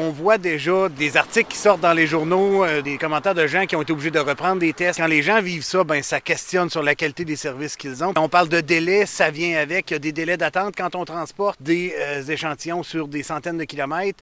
on voit déjà des articles qui sortent dans les journaux, euh, des commentaires de gens qui ont été obligés de reprendre des tests. Quand les gens vivent ça, ben ça questionne sur la qualité des services qu'ils ont. On parle de délais, ça vient avec. Il y a des délais d'attente quand on transporte des euh, échantillons sur des centaines de kilomètres.